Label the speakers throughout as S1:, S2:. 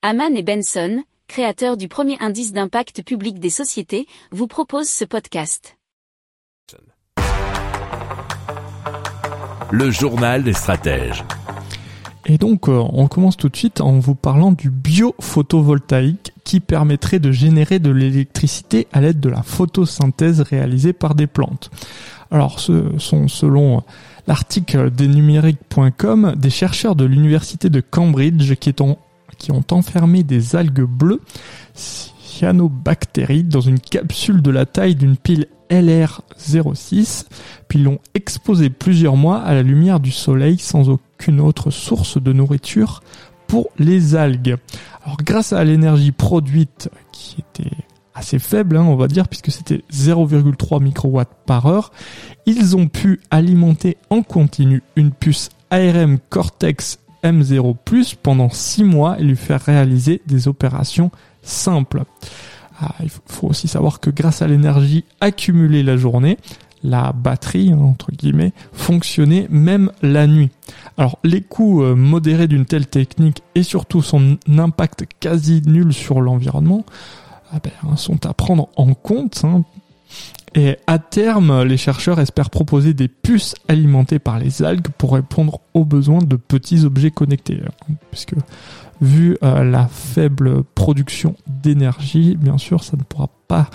S1: Haman et Benson, créateurs du premier indice d'impact public des sociétés, vous proposent ce podcast.
S2: Le journal des stratèges.
S3: Et donc, euh, on commence tout de suite en vous parlant du biophotovoltaïque qui permettrait de générer de l'électricité à l'aide de la photosynthèse réalisée par des plantes. Alors, ce sont selon l'article des numériques.com des chercheurs de l'université de Cambridge qui, ont qui ont enfermé des algues bleues, cyanobactéries, dans une capsule de la taille d'une pile LR06, puis l'ont exposé plusieurs mois à la lumière du soleil sans aucune autre source de nourriture pour les algues. Alors grâce à l'énergie produite qui était assez faible, hein, on va dire, puisque c'était 0,3 microwatts par heure, ils ont pu alimenter en continu une puce ARM Cortex M0 Plus pendant 6 mois et lui faire réaliser des opérations simples. Ah, il faut aussi savoir que grâce à l'énergie accumulée la journée, la batterie, hein, entre guillemets, fonctionnait même la nuit. Alors les coûts euh, modérés d'une telle technique et surtout son impact quasi nul sur l'environnement ah ben, sont à prendre en compte hein, et à terme, les chercheurs espèrent proposer des puces alimentées par les algues pour répondre aux besoins de petits objets connectés. Puisque vu euh, la faible production d'énergie, bien sûr, ça ne pourra pas,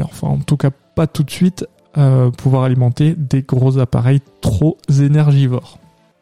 S3: enfin en tout cas pas tout de suite, euh, pouvoir alimenter des gros appareils trop énergivores.